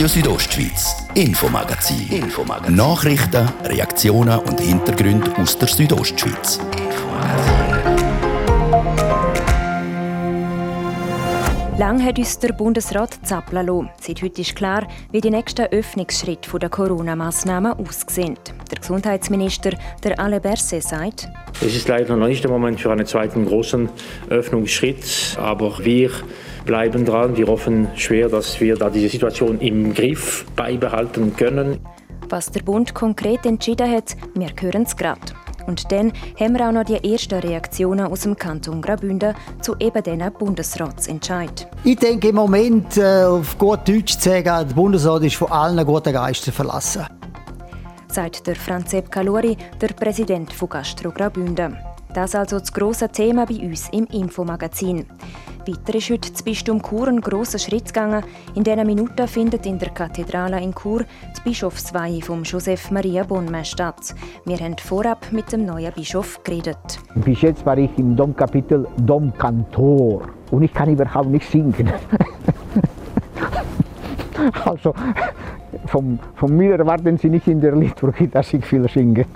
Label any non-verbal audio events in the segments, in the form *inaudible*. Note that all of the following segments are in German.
Radio Südostschweiz, Infomagazin. Infomagazin. Nachrichten, Reaktionen und Hintergründe aus der Südostschweiz. Lang hat uns der Bundesrat zappeln lassen. Seit heute ist klar, wie die nächsten Öffnungsschritte der Corona-Massnahmen aussehen. Der Gesundheitsminister, der Alain Berset, sagt, es ist leider noch nicht der Moment für einen zweiten großen Öffnungsschritt, aber wir bleiben dran. Wir hoffen schwer, dass wir da diese Situation im Griff beibehalten können. Was der Bund konkret entschieden hat, wir hören es gerade. Und dann haben wir auch noch die ersten Reaktionen aus dem Kanton Graubünden zu eben diesen Bundesratsentscheid. Ich denke im Moment, äh, auf gut Deutsch zu sagen, der Bundesrat ist von allen guten Geistern verlassen. Sagt der Franzep Calori, der Präsident von Gastro Graubünden. Das also das grosse Thema bei uns im Infomagazin. Weiter ist heute das Bistum Chur einen grossen Schritt gegangen. In dieser Minute findet in der Kathedrale in Chur die Bischofsweihe von Josef Maria Bonme statt. Wir haben vorab mit dem neuen Bischof geredet. Bis jetzt war ich im Domkapitel Domkantor und ich kann überhaupt nicht singen. *laughs* also von, von mir erwarten Sie nicht in der Liturgie, dass ich viel singe.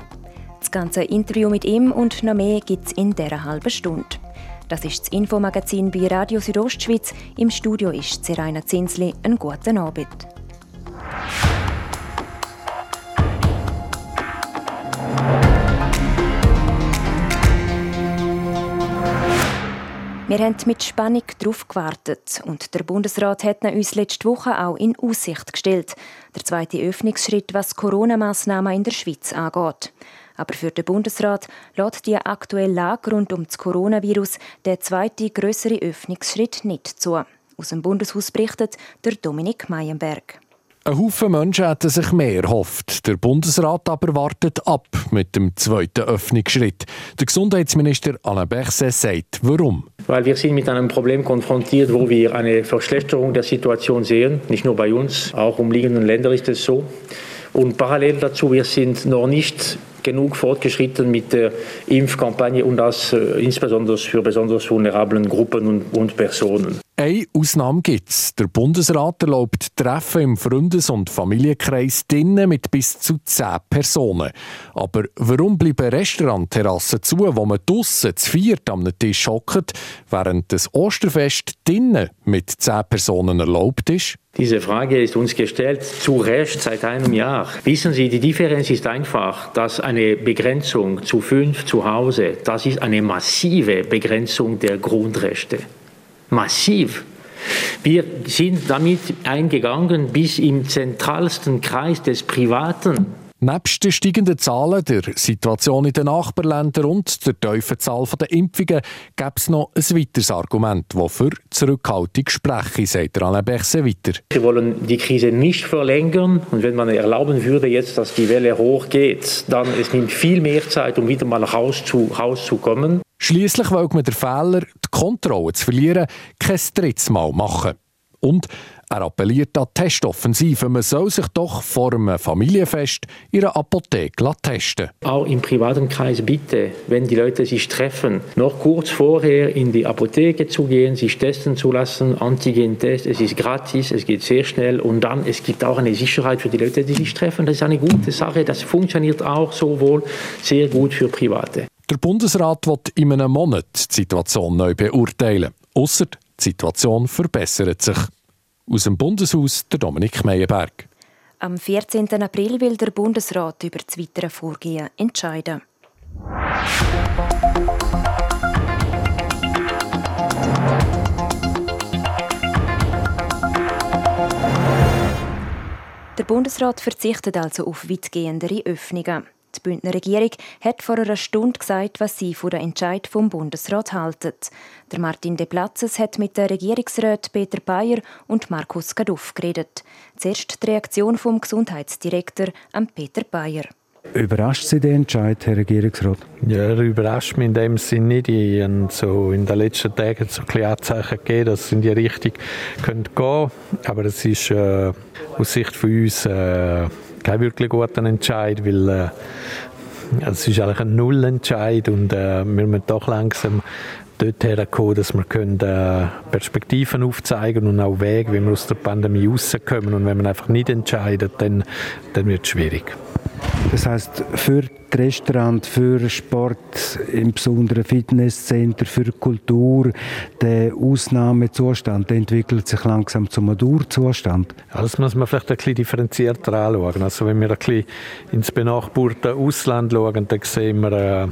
Das ganze Interview mit ihm und noch mehr gibt es in dieser halben Stunde. Das ist das Infomagazin bei Radio Südostschweiz. Im Studio ist Seraina Zinsli. Einen guten Abend. Wir haben mit Spannung darauf gewartet und der Bundesrat hat uns letzte Woche auch in Aussicht gestellt. Der zweite Öffnungsschritt, was Corona-Massnahmen in der Schweiz angeht. Aber für den Bundesrat lässt die aktuelle Lage rund um das Coronavirus der zweite größere Öffnungsschritt nicht zu. Aus dem Bundeshaus berichtet der Dominik Meyenberg. Ein Haufen Menschen hätten sich mehr erhofft. Der Bundesrat aber wartet ab mit dem zweiten Öffnungsschritt. Der Gesundheitsminister Alain Berset sagt, warum? Weil wir sind mit einem Problem konfrontiert, wo wir eine Verschlechterung der Situation sehen. Nicht nur bei uns, auch umliegenden Ländern ist es so. Und parallel dazu, wir sind noch nicht genug fortgeschritten mit der Impfkampagne und das äh, insbesondere für besonders vulnerablen Gruppen und, und Personen. Eine Ausnahme gibt es. Der Bundesrat erlaubt Treffen im Freundes- und Familienkreis drinnen mit bis zu zehn Personen. Aber warum bleiben Restaurantterrassen zu, wo man draussen zu viert am Tisch hockt, während das Osterfest drinnen mit zehn Personen erlaubt ist? Diese Frage ist uns gestellt, zu Recht seit einem Jahr. Wissen Sie, die Differenz ist einfach, dass eine Begrenzung zu fünf zu Hause, das ist eine massive Begrenzung der Grundrechte massiv. Wir sind damit eingegangen bis im zentralsten Kreis des Privaten. Nebst den steigenden Zahlen, der Situation in den Nachbarländern und der tiefen Zahl der Impfungen gäbe es noch ein weiteres Argument, das für Zurückhaltung spreche, sagt Alain Berset weiter. Wir wollen die Krise nicht verlängern und wenn man erlauben würde jetzt, dass die Welle hochgeht, dann es nimmt viel mehr Zeit, um wieder mal rauszukommen. Schließlich will man den Fehler, die Kontrolle zu verlieren, kein drittes Mal machen. Und er appelliert an Testoffensive. Man soll sich doch vor einem Familienfest in einer Apotheke testen Auch im privaten Kreis bitte, wenn die Leute sich treffen, noch kurz vorher in die Apotheke zu gehen, sich testen zu lassen, Antigen-Test. Es ist gratis, es geht sehr schnell und dann es gibt auch eine Sicherheit für die Leute, die sich treffen. Das ist eine gute Sache. Das funktioniert auch sowohl sehr gut für Private. Der Bundesrat wird in einem Monat die Situation neu beurteilen. Ausser die Situation verbessert sich. Aus dem Bundeshaus der Dominik Meyerberg. Am 14. April will der Bundesrat über das weitere Vorgehen entscheiden. Der Bundesrat verzichtet also auf weitgehendere Öffnungen. Die Bündner Regierung hat vor einer Stunde gesagt, was sie von der Entscheid vom Bundesrat halten. Der Martin De Platzes hat mit den Regierungsräten Peter Bayer und Markus Gaduff geredet. Zuerst die Reaktion vom Gesundheitsdirektor an Peter Bayer. Überrascht Sie den Entscheid, Herr Regierungsrat? Ja, er überrascht mich in dem Sinne nicht. Ich habe so in den letzten Tagen so ein Anzeichen gegeben, dass es in die Richtung gehen könnte. Aber es ist äh, aus Sicht von uns äh, kein wirklich guter Entscheid, weil äh, es ist eigentlich ein Nullentscheid und äh, wir müssen doch langsam dorthin kommen, dass wir können, äh, Perspektiven aufzeigen und auch Wege, wie wir aus der Pandemie rauskommen. Und wenn man einfach nicht entscheidet, dann, dann wird es schwierig. Das heißt, für die Restaurants, für Sport, im Besonderen Fitnesscenter, für Kultur, der Ausnahmezustand der entwickelt sich langsam zum Dauerzustand. Ja, das muss man vielleicht ein bisschen differenzierter anschauen. Also wenn wir ein bisschen ins benachbarte Ausland schauen, dann sehen wir äh,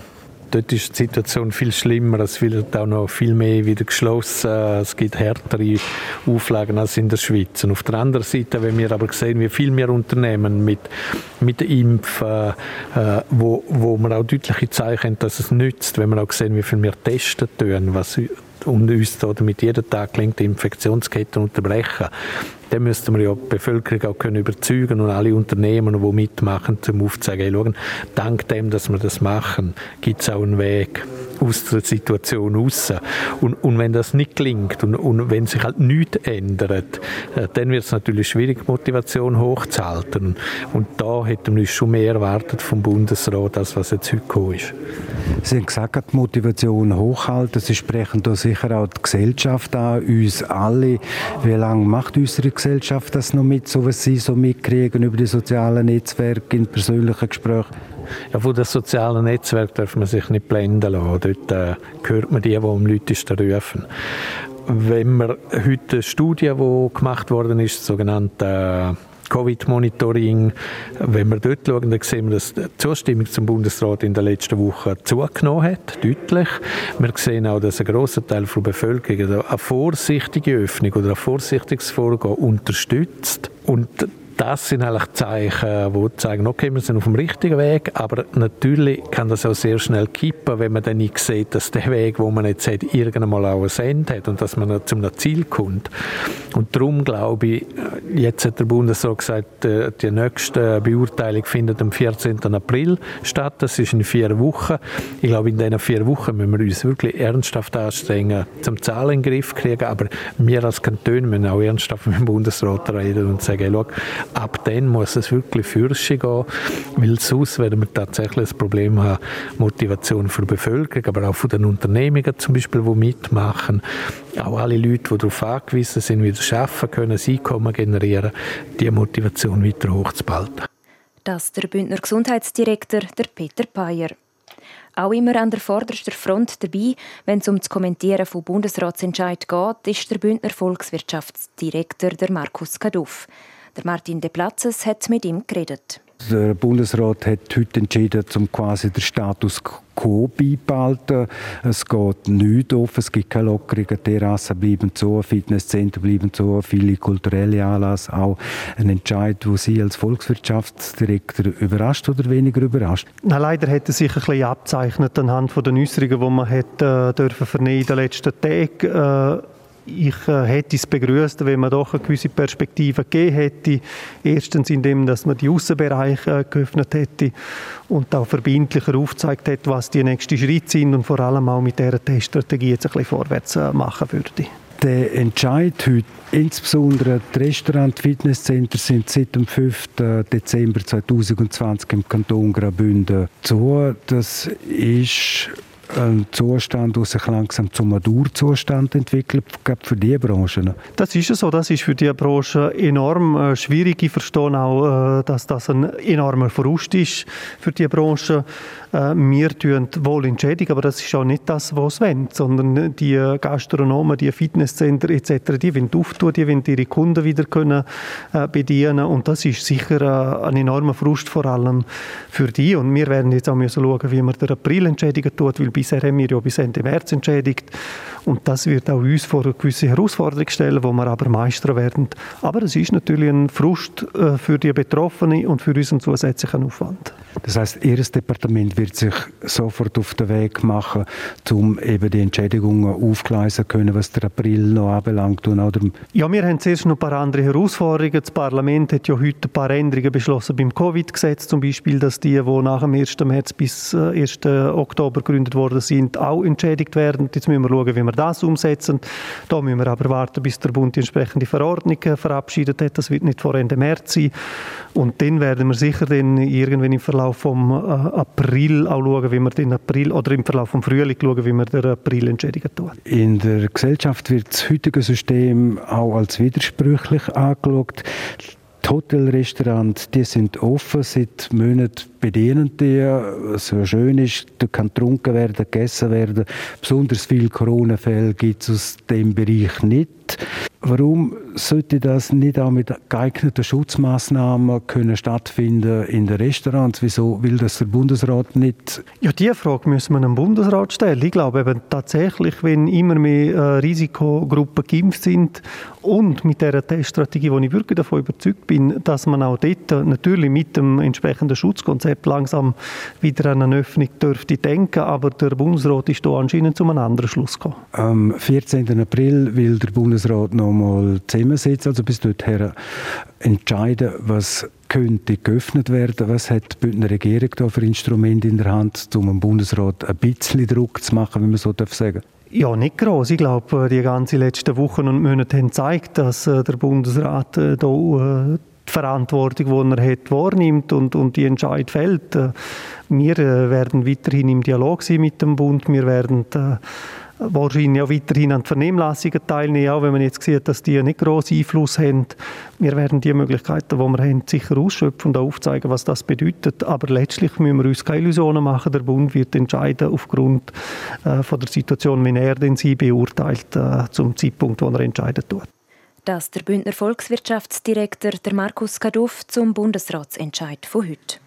Dort ist die Situation viel schlimmer. Es wird auch noch viel mehr wieder geschlossen. Es gibt härtere Auflagen als in der Schweiz. Und auf der anderen Seite, wenn wir aber sehen, wie viel mehr Unternehmen mit, mit Impfen, äh, wo, wo man auch deutliche Zeichen haben, dass es nützt, wenn wir auch sehen, wie viel mehr testen tun, was und uns damit jeden Tag gelingt, die Infektionsketten unterbrechen, dann müssten wir ja die Bevölkerung auch können überzeugen und alle Unternehmen, die mitmachen, zum aufzeigen, schauen, dank dem, dass wir das machen, gibt es auch einen Weg aus der Situation raus. Und, und wenn das nicht gelingt und, und wenn sich halt nichts ändert, äh, dann wird es natürlich schwierig, die Motivation hochzuhalten. Und da hätten wir schon mehr erwartet vom Bundesrat, als was jetzt heute gekommen ist. Sie haben gesagt, die Motivation hochhalten. Sie sprechen da sicher auch die Gesellschaft an, uns alle. Wie lange macht unsere Gesellschaft das noch mit, so was Sie so mitkriegen über die sozialen Netzwerke in persönlichen Gesprächen? Ja, von den sozialen Netzwerken darf man sich nicht blenden lassen. Dort äh, hört man die, die am lautesten rufen. Wenn man heute eine Studie, die gemacht worden ist, sogenannte äh, Covid-Monitoring, wenn wir dort schauen, dann sehen wir, dass die Zustimmung zum Bundesrat in den letzten Wochen zugenommen hat, deutlich. Wir sehen auch, dass ein grosser Teil der Bevölkerung eine vorsichtige Öffnung oder ein vorsichtiges Vorgehen unterstützt. Und das sind eigentlich Zeichen, die zeigen, okay, wir sind auf dem richtigen Weg, aber natürlich kann das auch sehr schnell kippen, wenn man dann nicht sieht, dass der Weg, wo man jetzt hat, irgendwann auch ein Ende hat und dass man zum Ziel kommt. Und darum glaube ich, jetzt hat der Bundesrat gesagt, äh, die nächste Beurteilung findet am 14. April statt, das ist in vier Wochen. Ich glaube, in diesen vier Wochen müssen wir uns wirklich ernsthaft anstrengen, zum Zahlen in den Griff kriegen, aber wir als Kanton müssen auch ernsthaft mit dem Bundesrat reden und sagen, hey, schau, ab dann muss es wirklich fürschen gehen, weil sonst werden wir tatsächlich ein Problem haben, Motivation für die Bevölkerung, aber auch von den Unternehmungen zum Beispiel, die mitmachen, auch alle Leute, die darauf angewiesen sind, wieder arbeiten können, ein Einkommen generieren, die Motivation weiter hochzuhalten. Das der Bündner Gesundheitsdirektor, der Peter Payer. Auch immer an der vordersten Front dabei, wenn es um das Kommentieren von Bundesratsentscheid geht, ist der Bündner Volkswirtschaftsdirektor der Markus Kaduff. Der Martin De Platzes hat mit ihm geredet. Der Bundesrat hat heute entschieden, um quasi den Status quo beibehalten. Es geht nichts auf, es gibt keine Lockerungen, Terrassen bleiben zu, Fitnesszentren bleiben zu, viele kulturelle Anlässe auch. Ein Entscheid, wo Sie als Volkswirtschaftsdirektor überrascht oder weniger überrascht? Na, leider hat er sich ein bisschen abzeichnet anhand der Äußerungen, die man hat, äh, dürfen vernehmen in den letzten Tagen. Äh, ich äh, hätte es begrüßt, wenn man doch eine gewisse Perspektive gegeben hätte. Erstens, indem dass man die Außenbereiche äh, geöffnet hätte und auch verbindlicher aufgezeigt hätte, was die nächsten Schritte sind und vor allem auch mit dieser Teststrategie jetzt ein bisschen vorwärts äh, machen würde. Der Entscheid heute, insbesondere die Restaurant- Fitnesscenter sind seit dem 5. Dezember 2020 im Kanton Graubünden zu. Das ist ein Zustand, der sich langsam zum Dauerzustand entwickelt, gerade für diese Branche? Das ist so. Das ist für diese Branche enorm äh, schwierig. Ich verstehe auch, äh, dass das ein enormer Verlust ist für diese Branche. Äh, wir tun wohl entschädigen, aber das ist auch nicht das, was sie wollen, sondern die Gastronomen, die Fitnesscenter etc., die wollen auftun, die wollen ihre Kunden wieder können, bedienen und das ist sicher ein enormer Frust, vor allem für die und wir werden jetzt auch müssen schauen, wie man den April entschädigen tut, weil bisher haben wir ja bis Ende März entschädigt und das wird auch uns vor eine gewisse Herausforderung stellen, wo wir aber meistern werden. Aber es ist natürlich ein Frust für die Betroffenen und für unseren zusätzlichen Aufwand. Das heißt, Ihr Departement wird sich sofort auf den Weg machen, um eben die Entschädigungen aufgleisen können, was der April noch anbelangt. Und oder ja, wir haben zuerst noch ein paar andere Herausforderungen. Das Parlament hat ja heute ein paar Änderungen beschlossen beim Covid-Gesetz, zum Beispiel, dass die, die nach dem 1. März bis 1. Äh, Oktober gegründet worden sind, auch entschädigt werden. Jetzt müssen wir schauen, wie wir das umsetzen. Da müssen wir aber warten, bis der Bund die entsprechende Verordnung äh, verabschiedet hat. Das wird nicht vor Ende März sein. Und dann werden wir sicher dann irgendwann im Verlauf vom äh, April auch schauen, wie wir den April oder im Verlauf vom Frühling schauen, wie wir den April entschädigen tun. In der Gesellschaft wird das heutige System auch als widersprüchlich angeschaut. Die Hotelrestaurants, die sind offen seit Monaten bedienen die, was schön ist, da kann getrunken werden, gegessen werden. Besonders viele Corona-Fälle gibt es aus dem Bereich nicht. Warum sollte das nicht auch mit geeigneten Schutzmaßnahmen können stattfinden in den Restaurants? Wieso will das der Bundesrat nicht? Ja, diese Frage müssen wir dem Bundesrat stellen. Ich glaube eben tatsächlich, wenn immer mehr äh, Risikogruppen geimpft sind und mit der Teststrategie, wo ich wirklich davon überzeugt bin, dass man auch dort natürlich mit dem entsprechenden Schutzkonzept langsam wieder an eine Öffnung dürfte denken, aber der Bundesrat ist da anscheinend zu einem anderen Schluss gekommen. Am 14. April will der Bundesrat noch mal zusammensitzen, also bis dorthin entscheiden, was könnte geöffnet werden. Was hat die Bündner Regierung da für Instrumente in der Hand, um dem Bundesrat ein bisschen Druck zu machen, wenn man so sagen darf? Ja, nicht groß. Ich glaube, die ganzen letzten Wochen und Monate haben gezeigt, dass äh, der Bundesrat äh, da äh, die Verantwortung, die er hat, wahrnimmt und, und die Entscheid fällt. Wir werden weiterhin im Dialog sein mit dem Bund. Wir werden wahrscheinlich auch weiterhin an Vernehmlassungen teilnehmen, auch wenn man jetzt sieht, dass die nicht großen Einfluss haben. Wir werden die Möglichkeiten, die wir haben, sicher ausschöpfen und aufzeigen, was das bedeutet. Aber letztlich müssen wir uns keine Illusionen machen. Der Bund wird entscheiden aufgrund äh, von der Situation, wie er den sie beurteilt, äh, zum Zeitpunkt, wo er entscheiden tut. Das der Bündner Volkswirtschaftsdirektor der Markus Kaduff zum Bundesratsentscheid von heute.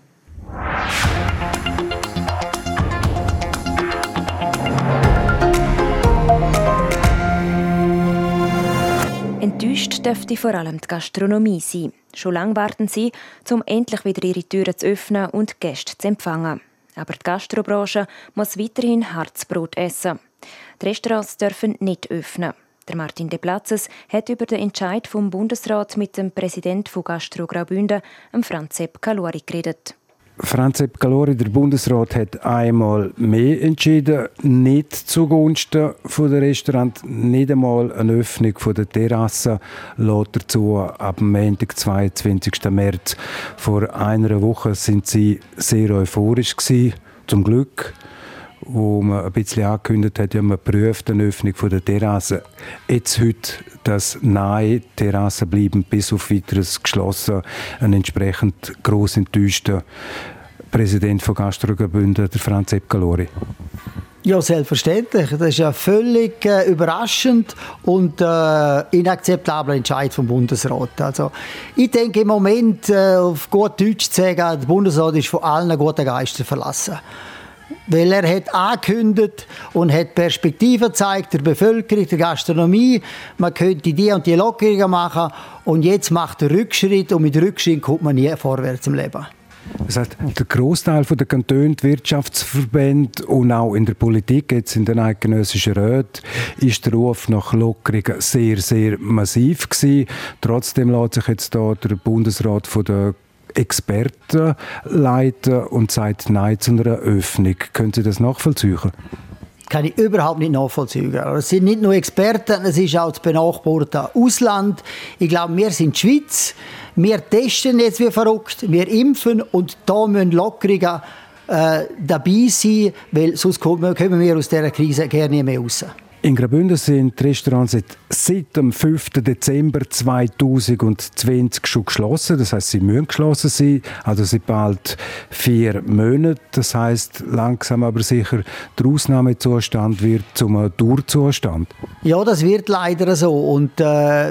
Enttäuscht dürfte vor allem die Gastronomie sein. Schon lange warten sie, um endlich wieder ihre Türen zu öffnen und Gäste zu empfangen. Aber die Gastrobranche muss weiterhin Harzbrot essen. Die Restaurants dürfen nicht öffnen. Der Martin De Platzes hat über den Entscheid vom Bundesrat mit dem Präsidenten von Gastro Graubünden, Franz Sepp Calori, geredet. Franz Sepp Calori, der Bundesrat hat einmal mehr entschieden, nicht zugunsten von der Restaurant, nicht einmal eine Öffnung von der Terrasse lässt dazu ab dem Montag, 22. März. Vor einer Woche sind sie sehr euphorisch gewesen, zum Glück wo man ein bisschen angekündigt hat, ja, man prüft eine Öffnung der Terrasse. Jetzt heute das nahe Terrasse bleiben bis auf weiteres geschlossen. Ein entsprechend gross enttäuschter Präsident von Gastrogebünden, der Franz Epcalori. Ja, selbstverständlich. Das ist ja völlig äh, überraschend und äh, inakzeptabler Entscheid vom Bundesrat. Also, ich denke im Moment, äh, auf gut Deutsch zu sagen, der Bundesrat ist von allen guten Geistern verlassen. Weil er hat angekündigt und hat Perspektiven gezeigt der Bevölkerung, der Gastronomie. Man könnte die und die Lockerungen machen. Und jetzt macht er Rückschritt und mit Rückschritt kommt man nie vorwärts im Leben. Das heißt, der Großteil der Kantone, Wirtschaftsverbände und auch in der Politik, jetzt in den eidgenössischen Räten, ist der Ruf nach Lockerungen sehr, sehr massiv gewesen. Trotzdem lässt sich jetzt da der Bundesrat von der Experten leiten und sagt Nein zu einer Öffnung. Können Sie das nachvollziehen? kann ich überhaupt nicht nachvollziehen. Es sind nicht nur Experten, es ist auch das benachbarte Ausland. Ich glaube, wir sind die Schweiz. Wir testen jetzt wie verrückt, wir impfen und da müssen Lockerungen äh, dabei sein, weil sonst kommen wir aus dieser Krise gerne nicht mehr raus. In Graubünden sind die Restaurants seit, seit dem 5. Dezember 2020 schon geschlossen. Das heißt, sie müssen geschlossen sein. Also seit bald vier Monaten. Das heißt, langsam aber sicher, der Ausnahmezustand wird zum Durchzustand. Ja, das wird leider so. Und äh,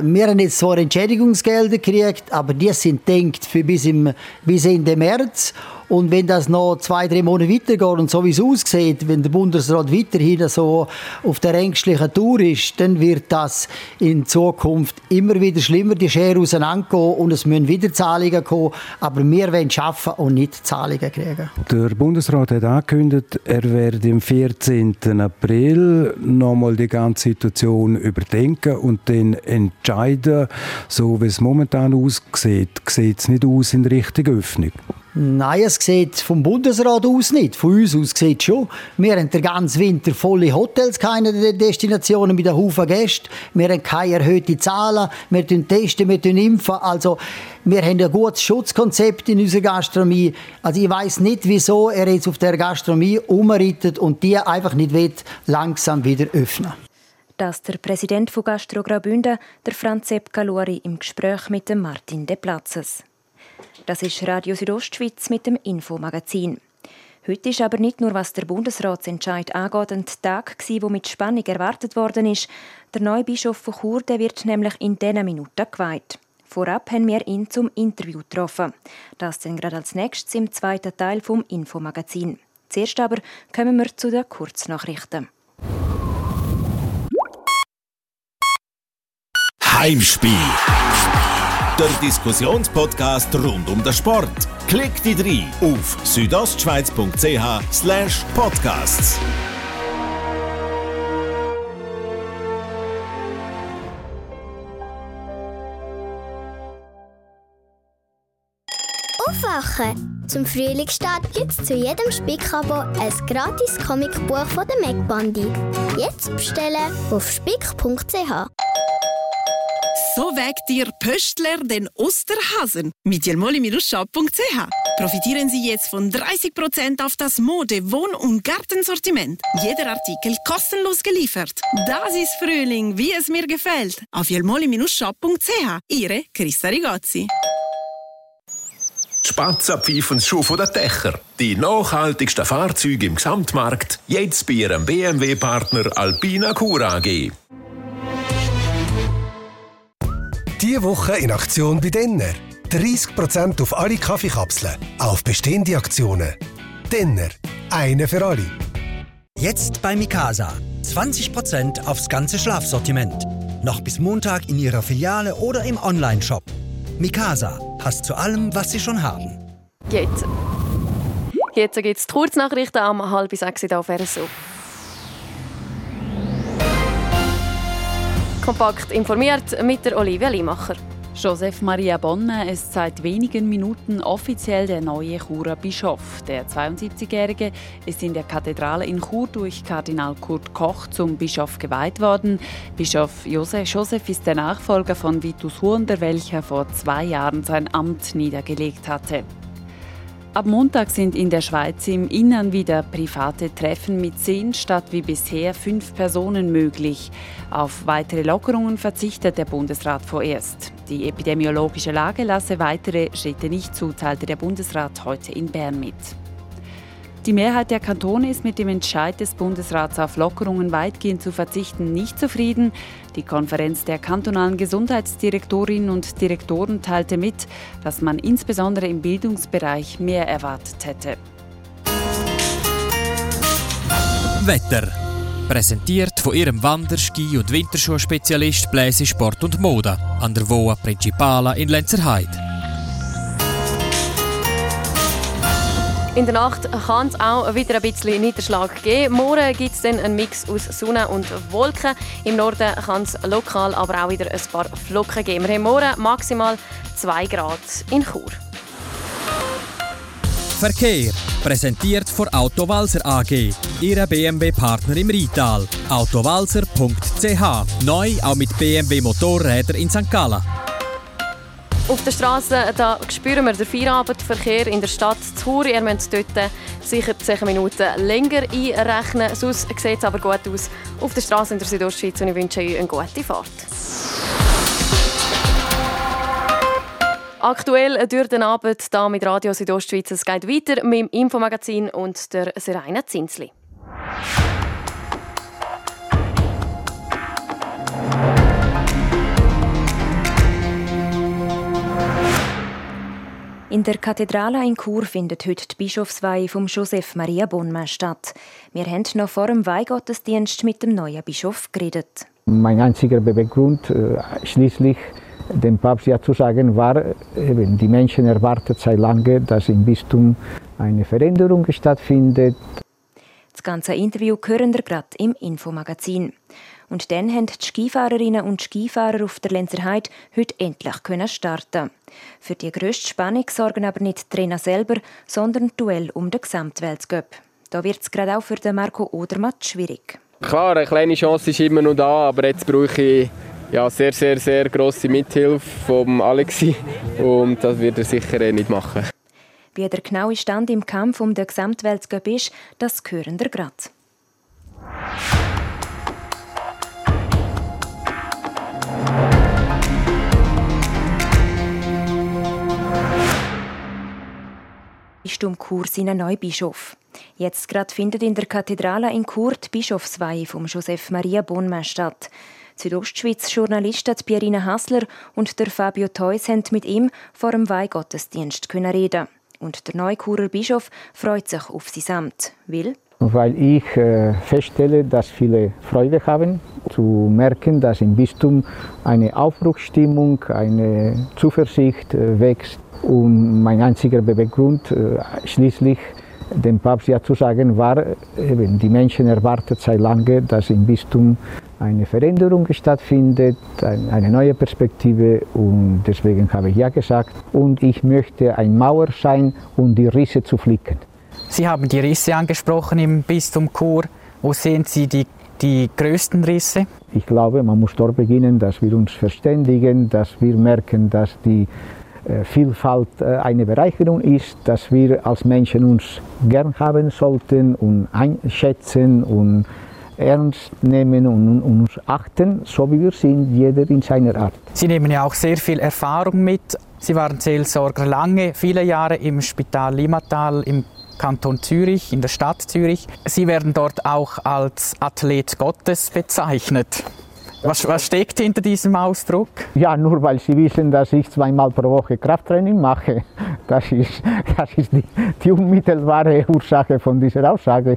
wir haben jetzt zwar Entschädigungsgelder gekriegt, aber die sind denkt für bis, im, bis Ende März. Und wenn das noch zwei, drei Monate weitergeht und so wie es aussieht, wenn der Bundesrat weiterhin so auf der ängstlichen Tour ist, dann wird das in Zukunft immer wieder schlimmer, die Schere auseinandergehen und es müssen wieder Zahlungen kommen. Aber wir wollen arbeiten und nicht Zahlungen kriegen. Der Bundesrat hat angekündigt, er werde am 14. April nochmal die ganze Situation überdenken und dann entscheiden, so wie es momentan aussieht, sieht es nicht aus in Richtung Öffnung. Nein, es sieht vom Bundesrat aus nicht. Von uns aus sieht es schon. Wir haben den ganzen Winter volle Hotels, keine Destinationen mit einem Haufen Gästen. Wir haben keine erhöhten Zahlen. Wir testen, wir impfen. Also, wir haben ein gutes Schutzkonzept in unserer Gastronomie. Also, ich weiß nicht, wieso er jetzt auf der Gastronomie umreitet und die einfach nicht will, langsam wieder öffnen dass der Präsident von Gastro Graubünden, der Franz Sepp Galuri, im Gespräch mit dem Martin De Platzes. Das ist Radio Südostschweiz mit dem Infomagazin. Heute ist aber nicht nur, was der Bundesratsentscheid angeht, ein Tag, der mit Spannung erwartet worden ist. Der neue Bischof von Chur wird nämlich in diesen Minuten geweiht. Vorab haben wir ihn zum Interview getroffen. Das dann gerade als nächstes im zweiten Teil vom Infomagazin. Zuerst aber kommen wir zu den Kurznachrichten. Heimspiel der Diskussionspodcast rund um den Sport. Klick dich rein auf südostschweiz.ch podcasts. Aufwachen! Zum Frühlingsstart gibt es zu jedem Spick-Abo ein gratis Comicbuch von der MacBandy. Jetzt bestellen auf spick.ch. So wegt Ihr Pöstler den Osterhasen mit jelmoli-shop.ch. Profitieren Sie jetzt von 30% auf das Mode-, Wohn- und Gartensortiment. Jeder Artikel kostenlos geliefert. Das ist Frühling, wie es mir gefällt. Auf jelmoli-shop.ch. Ihre Christa Rigozzi. Spatza pfeifen Schuh von der Dächer. Die nachhaltigsten Fahrzeuge im Gesamtmarkt. Jetzt bei Ihrem BMW-Partner Alpina Cura AG. Diese Woche in Aktion bei Denner. 30% auf alle Kaffeekapseln, auf bestehende Aktionen. Denner, eine für alle. Jetzt bei Mikasa. 20% aufs ganze Schlafsortiment. Noch bis Montag in Ihrer Filiale oder im Onlineshop. Mikasa passt zu allem, was Sie schon haben. Jetzt. Jetzt gibt es die Kurznachrichten am halb sechs auf RSO. Kompakt informiert mit der Olivia Limacher. Joseph Maria Bonne ist seit wenigen Minuten offiziell der neue Churer Bischof. Der 72-Jährige ist in der Kathedrale in Chur durch Kardinal Kurt Koch zum Bischof geweiht worden. Bischof Josef Joseph ist der Nachfolger von Vitus Huonder, welcher vor zwei Jahren sein Amt niedergelegt hatte. Ab Montag sind in der Schweiz im Innern wieder private Treffen mit zehn statt wie bisher fünf Personen möglich. Auf weitere Lockerungen verzichtet der Bundesrat vorerst. Die epidemiologische Lage lasse weitere Schritte nicht zu, teilte der Bundesrat heute in Bern mit. Die Mehrheit der Kantone ist mit dem Entscheid des Bundesrats auf Lockerungen weitgehend zu verzichten nicht zufrieden. Die Konferenz der kantonalen Gesundheitsdirektorinnen und Direktoren teilte mit, dass man insbesondere im Bildungsbereich mehr erwartet hätte. Wetter. Präsentiert von ihrem Wander-, Ski- und Winterschuhspezialist Bläse Sport und Mode an der Voa Principala in Lenzerheide. In der Nacht kann es auch wieder ein bisschen Niederschlag geben. Morgen gibt es dann einen Mix aus Sonne und Wolken. Im Norden kann es lokal aber auch wieder ein paar Flocken geben. Wir haben morgen maximal 2 Grad in Chur. Verkehr präsentiert von Autowalzer AG, Ihre BMW-Partner im Rital. Autowalzer.ch neu auch mit BMW Motorräder in St. Gallen. Auf der Straße da spüren wir den Feierabendverkehr in der Stadt Chur. Ihr müsst dort sicher 10 Minuten länger einrechnen. Sonst sieht es aber gut aus auf der Straße in der Südostschweiz und ich wünsche euch eine gute Fahrt. Aktuell durch den Abend hier mit Radio Südostschweiz. Es geht weiter mit dem Infomagazin und der Seraina Zinsli. In der Kathedrale in Chur findet heute die Bischofsweihe vom Joseph Maria Bonmann statt. Wir haben noch vor dem Weihgottesdienst mit dem neuen Bischof geredet. Mein einziger Beweggrund, äh, schließlich dem Papst ja zu sagen, war, eben, die Menschen erwarten seit lange, dass im Bistum eine Veränderung stattfindet. Das ganze Interview hören wir gerade im Infomagazin. Und dann haben die Skifahrerinnen und Skifahrer auf der Lenzerheide heute endlich können starten. Für die grösste Spannung sorgen aber nicht die Trainer selber, sondern die Duell um den Gesamtweltcup. Da wird es gerade auch für den Marco Odermatt schwierig. Klar, eine kleine Chance ist immer noch da, aber jetzt brauche ich ja, sehr, sehr, sehr grosse Mithilfe von Alexi und das wird er sicher nicht machen. Wie der genaue Stand im Kampf um den Gesamtweltcup ist, das hören wir gerade. Ist um Chur seinen neuen. Jetzt gerade findet in der Kathedrale in Chur die Bischofsweihe von Josef Maria Bonmann statt. Südostschweiz-Journalistin Pierina Hassler und der Fabio Theus haben mit ihm vor dem Weihgottesdienst reden. Und der neue Churer Bischof freut sich auf sein Amt. Will? Weil ich äh, feststelle, dass viele Freude haben, zu merken, dass im Bistum eine Aufbruchsstimmung, eine Zuversicht äh, wächst. Und mein einziger Beweggrund, äh, schließlich dem Papst ja zu sagen, war, eben, die Menschen erwarten seit lange, dass im Bistum eine Veränderung stattfindet, eine neue Perspektive und deswegen habe ich ja gesagt. Und ich möchte ein Mauer sein, um die Risse zu flicken. Sie haben die Risse angesprochen im Bistum Chur. Wo sehen Sie die, die größten Risse? Ich glaube, man muss dort beginnen, dass wir uns verständigen, dass wir merken, dass die äh, Vielfalt äh, eine Bereicherung ist, dass wir als Menschen uns gern haben sollten und einschätzen und ernst nehmen und, uns achten, so wie wir sind, jeder in seiner Art. Sie nehmen ja auch sehr viel Erfahrung mit. Sie waren Seelsorger lange, viele Jahre im Spital Limatal im Kanton Zürich, in der Stadt Zürich. Sie werden dort auch als Athlet Gottes bezeichnet. Was, was, steckt hinter diesem Ausdruck? Ja, nur weil Sie wissen, dass ich zweimal pro Woche Krafttraining mache. Das ist, das ist die, die unmittelbare Ursache von dieser Aussage.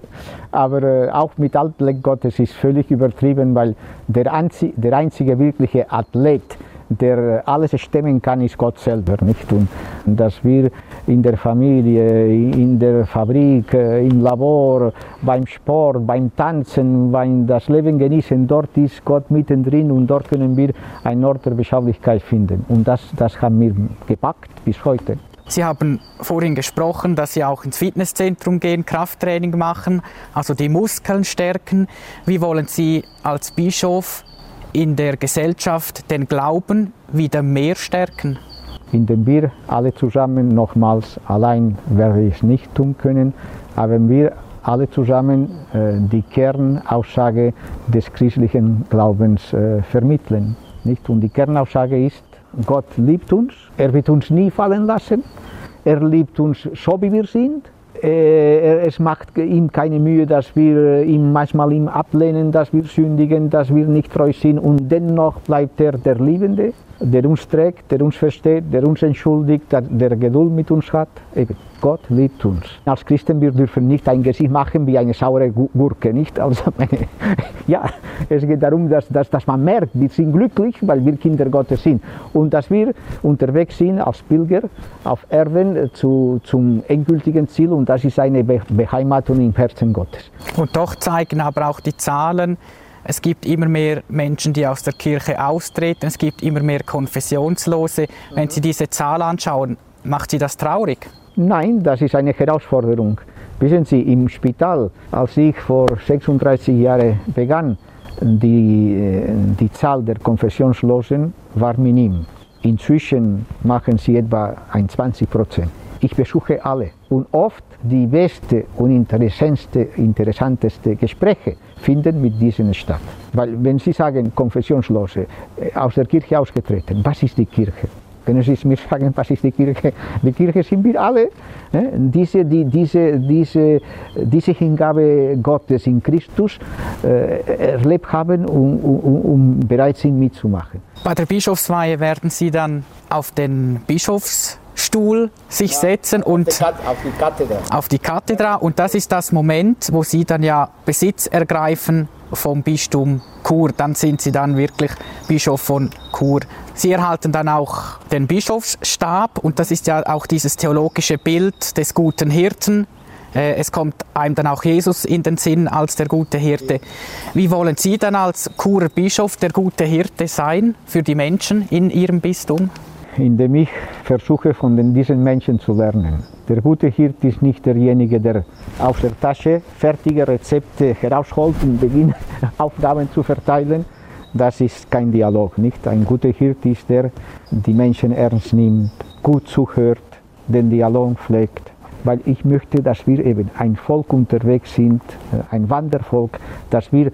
Aber äh, auch mit Athlet Gottes ist völlig übertrieben, weil der, einzige, der einzige wirkliche Athlet, der alles stemmen kann, ist Gott selber. Nicht? Und dass wir in der Familie, in der Fabrik, äh, im Labor, beim Sport, beim Tanzen, beim das Leben genießen, dort ist Gott mittendrin und dort können wir einen Ort der Beschaulichkeit finden. Und das, das haben wir gepackt bis heute. Sie haben vorhin gesprochen, dass Sie auch ins Fitnesszentrum gehen, Krafttraining machen, also die Muskeln stärken. Wie wollen Sie als Bischof in der Gesellschaft den Glauben wieder mehr stärken? Indem wir alle zusammen, nochmals, allein werde ich es nicht tun können, aber wir alle zusammen äh, die Kernaussage des christlichen Glaubens äh, vermitteln. Nicht? Und die Kernaussage ist, Gott liebt uns, er wird uns nie fallen lassen, er liebt uns so, wie wir sind es macht ihm keine Mühe, dass wir ihm manchmal ihm ablehnen, dass wir sündigen, dass wir nicht treu sind. Und dennoch bleibt er der Liebende der uns trägt, der uns versteht, der uns entschuldigt, der, der Geduld mit uns hat. Eben, Gott liebt uns. Als Christen wir dürfen nicht ein Gesicht machen wie eine saure Gurke, nicht? Also, *laughs* ja, es geht darum, dass, dass, dass man merkt, wir sind glücklich, weil wir Kinder Gottes sind und dass wir unterwegs sind als Pilger auf Erden zu, zum endgültigen Ziel und das ist eine Beheimatung im Herzen Gottes. Und doch zeigen aber auch die Zahlen, es gibt immer mehr Menschen, die aus der Kirche austreten. Es gibt immer mehr Konfessionslose. Wenn Sie diese Zahl anschauen, macht Sie das traurig? Nein, das ist eine Herausforderung. Wissen Sie, im Spital, als ich vor 36 Jahren begann, die, äh, die Zahl der Konfessionslosen war minim. Inzwischen machen sie etwa ein 20 Prozent. Ich besuche alle und oft die beste und interessanteste, interessanteste Gespräche finden mit diesen statt. Weil wenn Sie sagen, Konfessionslose, äh, aus der Kirche ausgetreten, was ist die Kirche? Können Sie mir sagen, was ist die Kirche? Die Kirche sind wir alle. Ne? Diese, die, diese, diese, diese Hingabe Gottes in Christus äh, erlebt haben und, und, und bereit sind mitzumachen. Bei der Bischofsweihe werden Sie dann auf den Bischofs Stuhl sich ja, setzen und auf die, Kathedra. auf die Kathedra. Und das ist das Moment, wo sie dann ja Besitz ergreifen vom Bistum Chur. Dann sind sie dann wirklich Bischof von Chur. Sie erhalten dann auch den Bischofsstab und das ist ja auch dieses theologische Bild des guten Hirten. Äh, es kommt einem dann auch Jesus in den Sinn als der gute Hirte. Wie wollen Sie dann als Churer Bischof der gute Hirte sein für die Menschen in Ihrem Bistum? Indem ich versuche, von diesen Menschen zu lernen. Der gute Hirt ist nicht derjenige, der aus der Tasche fertige Rezepte herausholt und beginnt, *laughs* Aufgaben zu verteilen. Das ist kein Dialog, nicht? Ein guter Hirt ist der, die Menschen ernst nimmt, gut zuhört, den Dialog pflegt weil ich möchte, dass wir eben ein Volk unterwegs sind, äh, ein Wandervolk, dass wir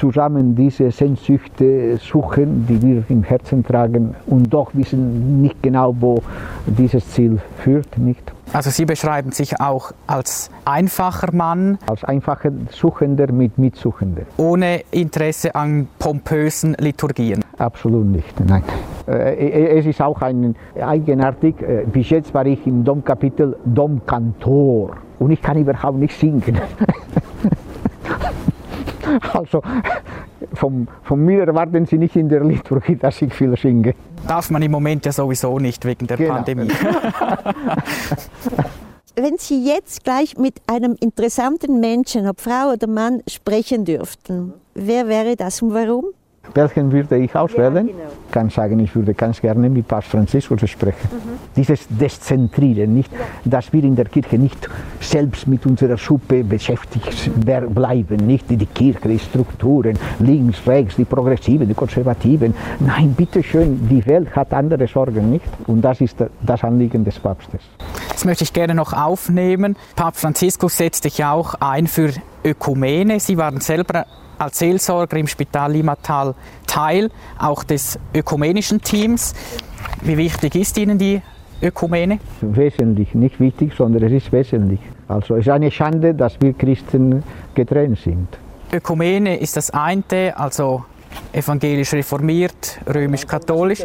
zusammen diese Sehnsüchte suchen, die wir im Herzen tragen und doch wissen nicht genau, wo dieses Ziel führt, nicht? Also Sie beschreiben sich auch als einfacher Mann. Als einfacher Suchender mit Mitsuchender. Ohne Interesse an pompösen Liturgien. Absolut nicht, nein. Äh, es ist auch ein eigenartig. Äh, bis jetzt war ich im Domkapitel Domkantor und ich kann überhaupt nicht singen. *laughs* *laughs* Also vom, von mir erwarten Sie nicht in der Liturgie, dass ich viel singe. Darf man im Moment ja sowieso nicht wegen der genau. Pandemie. *laughs* Wenn Sie jetzt gleich mit einem interessanten Menschen, ob Frau oder Mann, sprechen dürften, wer wäre das und warum? Welchen würde ich auswählen? Ja, genau. Ich kann sagen, ich würde ganz gerne mit Papst Franziskus sprechen. Mhm. Dieses Deszentrieren, nicht, dass wir in der Kirche nicht selbst mit unserer Suppe beschäftigt bleiben, nicht die Kirche, die Strukturen, links, rechts, die Progressiven, die Konservativen. Nein, bitteschön, die Welt hat andere Sorgen, nicht? Und das ist das Anliegen des Papstes. Das möchte ich gerne noch aufnehmen. Papst Franziskus setzt sich auch ein für Ökumene. Sie waren selber als Seelsorger im Spital Limatal Teil auch des ökumenischen Teams. Wie wichtig ist Ihnen die Ökumene? Wesentlich, nicht wichtig, sondern es ist wesentlich. Also es ist eine Schande, dass wir Christen getrennt sind. Ökumene ist das eine, also evangelisch reformiert, römisch-katholisch.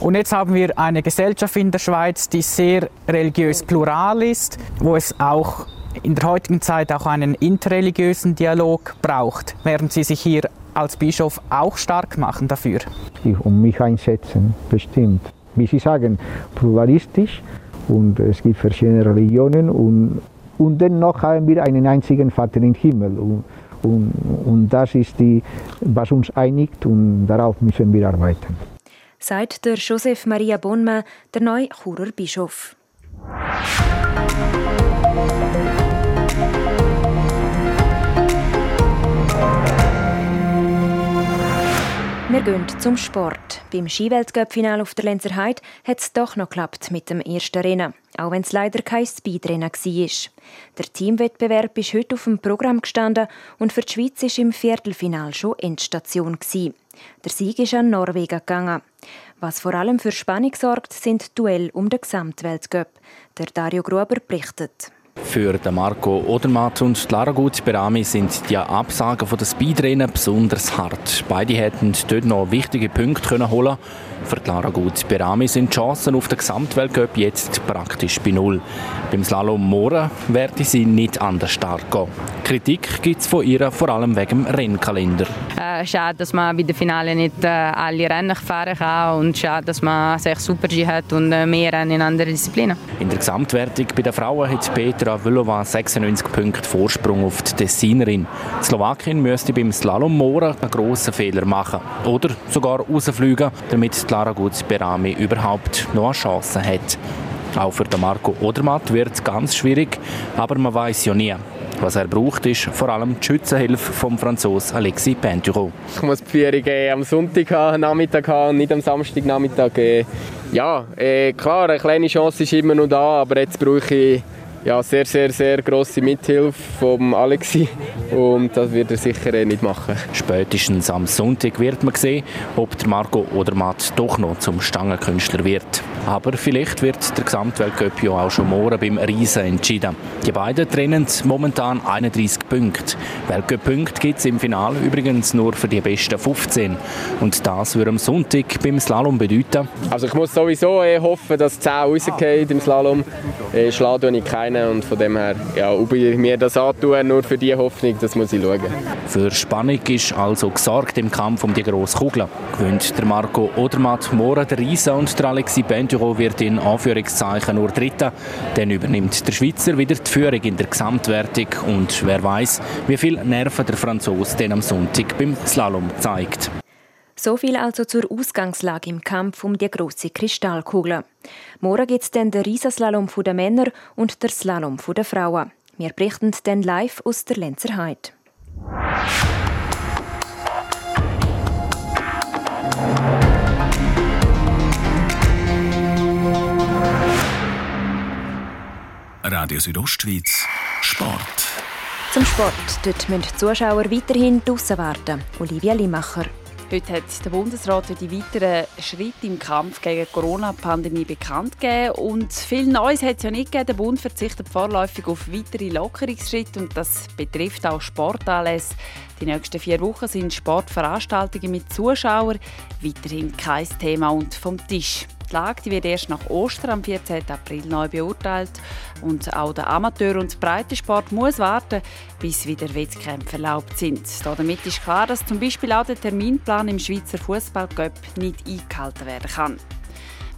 Und jetzt haben wir eine Gesellschaft in der Schweiz, die sehr religiös plural ist, wo es auch in der heutigen Zeit auch einen interreligiösen Dialog braucht. Werden Sie sich hier als Bischof auch stark machen dafür? Um mich einsetzen, bestimmt. Wie Sie sagen, pluralistisch und es gibt verschiedene Religionen und, und dennoch haben wir einen einzigen Vater im Himmel. Und, und, und das ist die, was uns einigt und darauf müssen wir arbeiten. Sagt der Joseph Maria Bonma, der neue Churer Bischof. Wir gehen zum Sport. Beim Skiweltcup-Final auf der Lenzer Heide hat es doch noch geklappt mit dem ersten Rennen, auch wenn es leider kein Speedrennen war. Der Teamwettbewerb ist heute auf dem Programm gestanden und für die Schweiz war im Viertelfinal schon Endstation. Der Sieg ist an Norwegen gegangen. Was vor allem für Spannung sorgt, sind Duell um den Gesamtweltcup. Der Dario Gruber berichtet. Für Marco Odermatt und Lara Gutz-Berami sind die Absagen von den Speedrennen besonders hart. Beide hätten dort noch wichtige Punkte können Für Lara Gutz-Berami sind die Chancen auf den Gesamtweltcup jetzt praktisch bei Null. Beim Slalom Mohren werde sie nicht anders stark gehen. Kritik gibt es von ihr vor allem wegen dem Rennkalender. Äh, schade, dass man bei den Finale nicht äh, alle Rennen fahren kann und schade, dass man sich Super-G hat und äh, mehr Rennen in anderen Disziplinen. In der Gesamtwertung bei den Frauen hat Petra Vlhova 96 Punkte Vorsprung auf die Tessinerin. Die Slowakin müsste beim Slalom Mohren einen grossen Fehler machen oder sogar rausfliegen, damit Lara Gutz-Berami überhaupt noch eine Chance hat. Auch für Marco Odermatt wird es ganz schwierig, aber man weiß ja nie. Was er braucht, ist vor allem die Schützenhilfe vom Franzosen Alexis Pinturo. Ich muss die Führung äh, am Sonntagnachmittag haben und nicht am Samstagnachmittag. Äh, ja, äh, klar, eine kleine Chance ist immer noch da, aber jetzt brauche ich ja, sehr, sehr, sehr grosse Mithilfe von Alexi und das wird er sicher eh nicht machen. Spätestens am Sonntag wird man sehen, ob der Marco Odermatt doch noch zum Stangenkünstler wird. Aber vielleicht wird der Gesamtweltcup ja auch schon morgen beim Riesen entschieden. Die beiden trennen momentan 31 Punkte. Weltcup-Punkte gibt es im Finale übrigens nur für die besten 15. Und das würde am Sonntag beim Slalom bedeuten. Also ich muss sowieso eh hoffen, dass 10 rausgehen im Slalom. Eh, schlagen ich keinen und von dem her, ja, ob ich mir das antue, nur für die Hoffnung, das muss ich schauen. Für Spannung ist also gesorgt im Kampf um die grosse Kugel. gewinnt der Marco Odermatt Mora der Riesa und der Alexis Benduro wird in Anführungszeichen nur Dritter. Dann übernimmt der Schweizer wieder die Führung in der Gesamtwertung und wer weiß, wie viel Nerven der Franzose den am Sonntag beim Slalom zeigt. So viel also zur Ausgangslage im Kampf um die große Kristallkugel. Morgen gibt es dann den Riesenslalom der Männer und der Slalom der Frauen. Wir berichten dann live aus der Lenzerheide. Radio Südostschweiz Sport. Zum Sport. Dort müssen die Zuschauer weiterhin draussen warten. Olivia Limacher. Heute hat der Bundesrat die weiteren Schritte im Kampf gegen die Corona-Pandemie bekannt gegeben. Und viel Neues hat es ja nicht gegeben. Der Bund verzichtet vorläufig auf weitere Lockerungsschritte und das betrifft auch Sportanlässe. Die nächsten vier Wochen sind Sportveranstaltungen mit Zuschauern weiterhin kein Thema und vom Tisch. Die Lage die wird erst nach Ostern am 14. April neu beurteilt und auch der Amateur- und Breitensport muss warten, bis wieder Wettkämpfe erlaubt sind. Damit ist klar, dass zum Beispiel auch der Terminplan im Schweizer Fußballcup nicht eingehalten werden kann.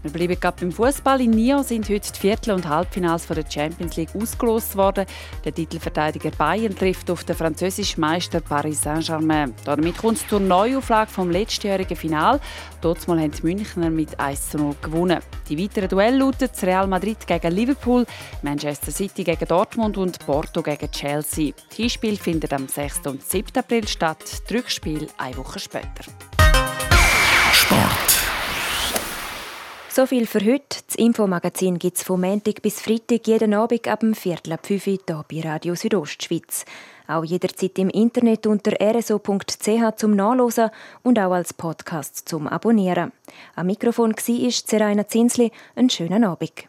Wir bleiben gerade beim Fußball. In Nyon sind heute die Viertel- und Halbfinals der Champions League ausgelost worden. Der Titelverteidiger Bayern trifft auf den französischen Meister Paris Saint-Germain. Damit kommt es zur Neuauflage vom letztjährigen Final. Dort haben die Münchner mit 1 zu 0 gewonnen. Die weiteren Duelle lauten Real Madrid gegen Liverpool, Manchester City gegen Dortmund und Porto gegen Chelsea. Die Hinspiel findet am 6. und 7. April statt, das Rückspiel eine Woche später. Sport. So viel für heute. Das Infomagazin gibt es von Montag bis Freitag jeden Abend ab dem Viertel ab 5 Uhr hier bei Radio Südostschweiz. Auch jederzeit im Internet unter rso.ch zum Nachlesen und auch als Podcast zum Abonnieren. Am Mikrofon war Seraina Zinsli. Einen schönen Abend.